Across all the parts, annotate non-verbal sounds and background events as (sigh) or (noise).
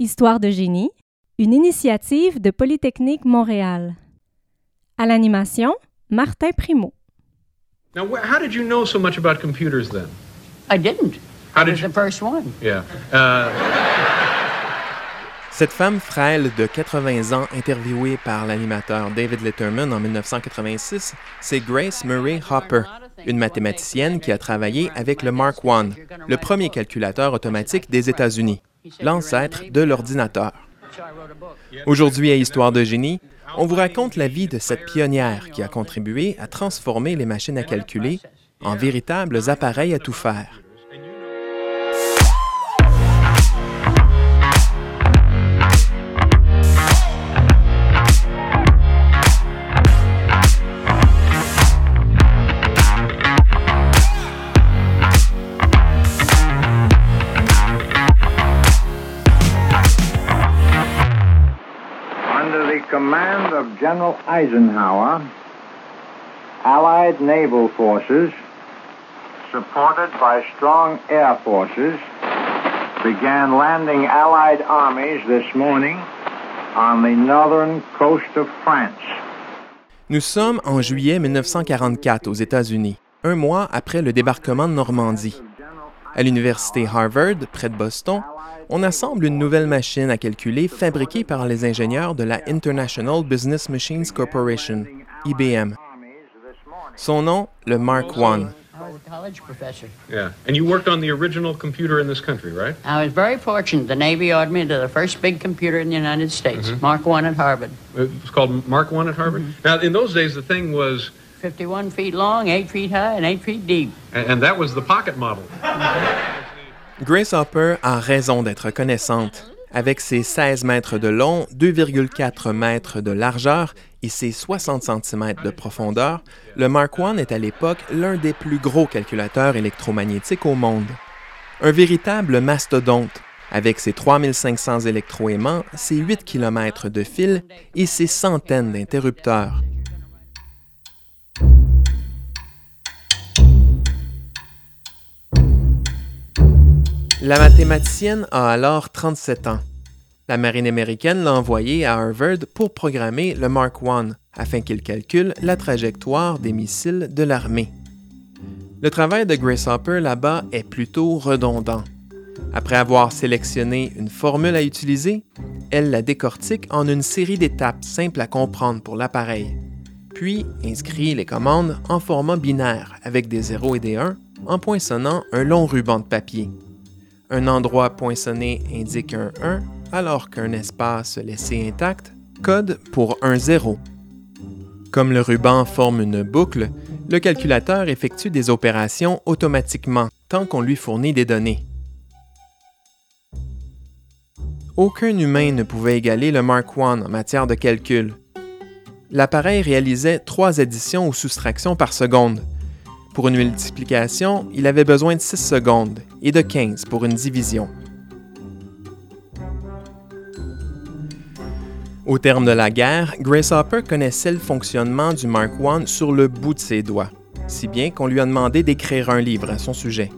Histoire de génie, une initiative de Polytechnique Montréal. À l'animation, Martin Primo. Now, wh- how did you know so much about computers then? I didn't. How I did was you- the first one. Yeah. Uh, (laughs) Cette femme frêle de 80 ans interviewée par l'animateur David Letterman en 1986, c'est Grace Murray Hopper, une mathématicienne qui a travaillé avec le Mark I, le premier calculateur automatique des États-Unis, l'ancêtre de l'ordinateur. Aujourd'hui à Histoire de génie, on vous raconte la vie de cette pionnière qui a contribué à transformer les machines à calculer en véritables appareils à tout faire. General Eisenhower, Allied naval forces, supported by strong air forces, began landing Allied armies this morning on the northern coast of France. Nous sommes en juillet 1944 aux États-Unis, un mois après le débarquement de Normandie. À l'université Harvard, près de Boston, on assemble une nouvelle machine à calculer fabriquée par les ingénieurs de la International Business Machines Corporation, IBM. Son nom, le Mark I. College professor. yeah. And you worked on the original computer in this country, right? I was very fortunate. The Navy ordered me to the first big computer in the United States, Mark I at Harvard. It was called Mark I at Harvard? Now, in those days, the thing was, 51 feet long, 8 feet high, and 8 feet deep. and, that was the pocket model. Grace Hopper a raison d'être reconnaissante. Avec ses 16 mètres de long, 2,4 mètres de largeur et ses 60 cm de profondeur, le Mark I est à l'époque l'un des plus gros calculateurs électromagnétiques au monde. Un véritable mastodonte, avec ses 3500 électroaimants, ses 8 km de fil et ses centaines d'interrupteurs. La mathématicienne a alors 37 ans. La marine américaine l'a envoyé à Harvard pour programmer le Mark I afin qu'il calcule la trajectoire des missiles de l'armée. Le travail de Grace Hopper là-bas est plutôt redondant. Après avoir sélectionné une formule à utiliser, elle la décortique en une série d'étapes simples à comprendre pour l'appareil, puis inscrit les commandes en format binaire avec des 0 et des 1 en poinçonnant un long ruban de papier. Un endroit poinçonné indique un 1, alors qu'un espace laissé intact code pour un 0. Comme le ruban forme une boucle, le calculateur effectue des opérations automatiquement tant qu'on lui fournit des données. Aucun humain ne pouvait égaler le Mark I en matière de calcul. L'appareil réalisait trois additions ou soustractions par seconde. Pour une multiplication, il avait besoin de 6 secondes et de 15 pour une division. Au terme de la guerre, Grace Hopper connaissait le fonctionnement du Mark I sur le bout de ses doigts, si bien qu'on lui a demandé d'écrire un livre à son sujet.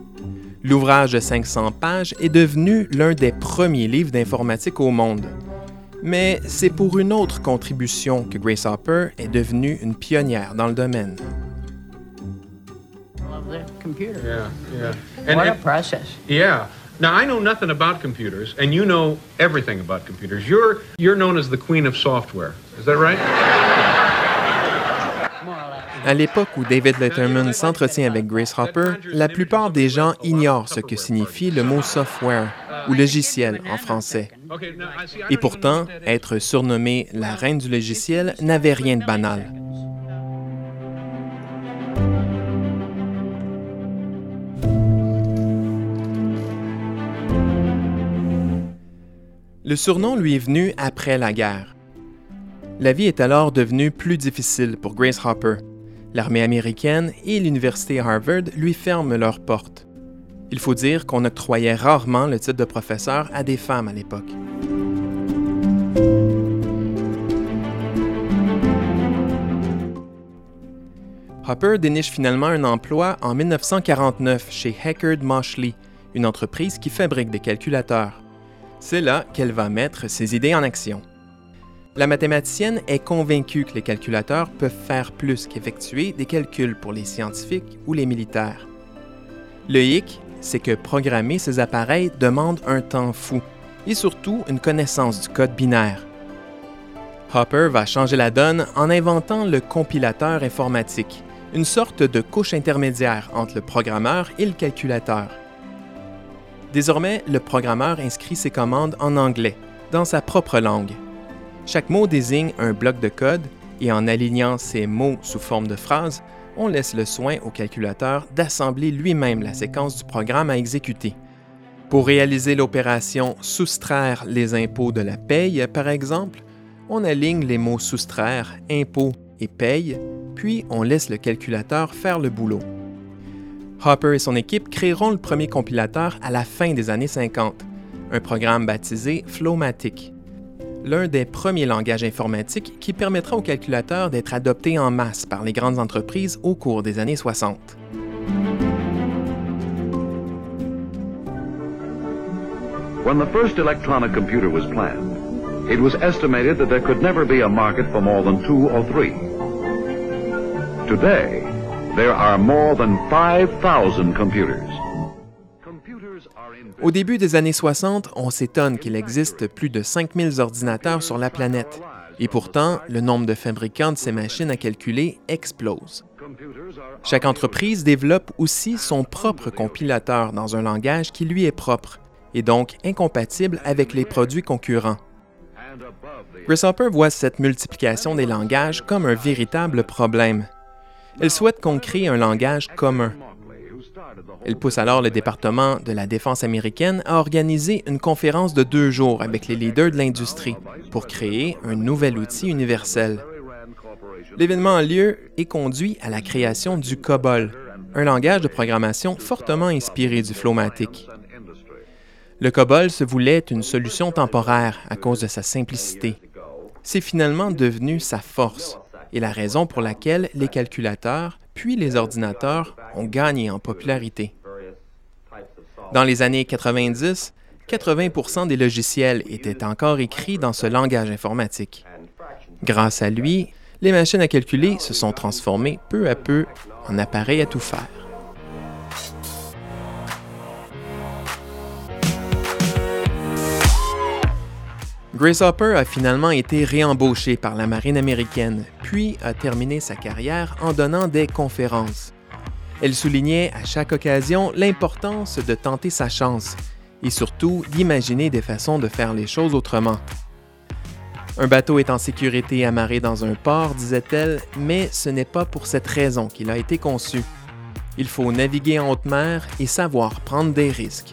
L'ouvrage de 500 pages est devenu l'un des premiers livres d'informatique au monde. Mais c'est pour une autre contribution que Grace Hopper est devenue une pionnière dans le domaine. Computer. Yeah, yeah. And, what a and- process. yeah. Now I know nothing about computers, and you know everything about computers. You're you're known as the queen of software. Is that right? À l'époque où David Letterman s'entretient avec Grace Hopper, la plupart des gens ignorent ce que signifie le mot software ou logiciel en français. Et pourtant, être surnommée la reine du logiciel n'avait rien de banal. Le surnom lui est venu après la guerre. La vie est alors devenue plus difficile pour Grace Hopper. L'armée américaine et l'université Harvard lui ferment leurs portes. Il faut dire qu'on octroyait rarement le titre de professeur à des femmes à l'époque. Hopper déniche finalement un emploi en 1949 chez Heckard Moshley, une entreprise qui fabrique des calculateurs. C'est là qu'elle va mettre ses idées en action. La mathématicienne est convaincue que les calculateurs peuvent faire plus qu'effectuer des calculs pour les scientifiques ou les militaires. Le hic, c'est que programmer ces appareils demande un temps fou et surtout une connaissance du code binaire. Hopper va changer la donne en inventant le compilateur informatique, une sorte de couche intermédiaire entre le programmeur et le calculateur. Désormais, le programmeur inscrit ses commandes en anglais, dans sa propre langue. Chaque mot désigne un bloc de code et en alignant ces mots sous forme de phrases, on laisse le soin au calculateur d'assembler lui-même la séquence du programme à exécuter. Pour réaliser l'opération soustraire les impôts de la paye, par exemple, on aligne les mots soustraire, impôt et paye, puis on laisse le calculateur faire le boulot. Hopper et son équipe créeront le premier compilateur à la fin des années 50, un programme baptisé Flowmatic, l'un des premiers langages informatiques qui permettra aux calculateurs d'être adoptés en masse par les grandes entreprises au cours des années 60. When the first electronic computer was planned, it was estimated that there could never be a market for more than two or three. Today, there are more than 5,000 computers. Au début des années 60, on s'étonne qu'il existe plus de 5000 ordinateurs sur la planète. Et pourtant, le nombre de fabricants de ces machines à calculer explose. Chaque entreprise développe aussi son propre compilateur dans un langage qui lui est propre et donc incompatible avec les produits concurrents. Chris Hopper voit cette multiplication des langages comme un véritable problème. Elle souhaite qu'on crée un langage commun. Elle pousse alors le département de la défense américaine à organiser une conférence de deux jours avec les leaders de l'industrie pour créer un nouvel outil universel. L'événement a lieu et conduit à la création du COBOL, un langage de programmation fortement inspiré du Flowmatic. Le COBOL se voulait une solution temporaire à cause de sa simplicité. C'est finalement devenu sa force et la raison pour laquelle les calculateurs puis les ordinateurs ont gagné en popularité. Dans les années 90, 80% des logiciels étaient encore écrits dans ce langage informatique. Grâce à lui, les machines à calculer se sont transformées peu à peu en appareils à tout faire. Grace Hopper a finalement été réembauchée par la marine américaine, puis a terminé sa carrière en donnant des conférences. Elle soulignait à chaque occasion l'importance de tenter sa chance et surtout d'imaginer des façons de faire les choses autrement. Un bateau est en sécurité amarré dans un port, disait-elle, mais ce n'est pas pour cette raison qu'il a été conçu. Il faut naviguer en haute mer et savoir prendre des risques.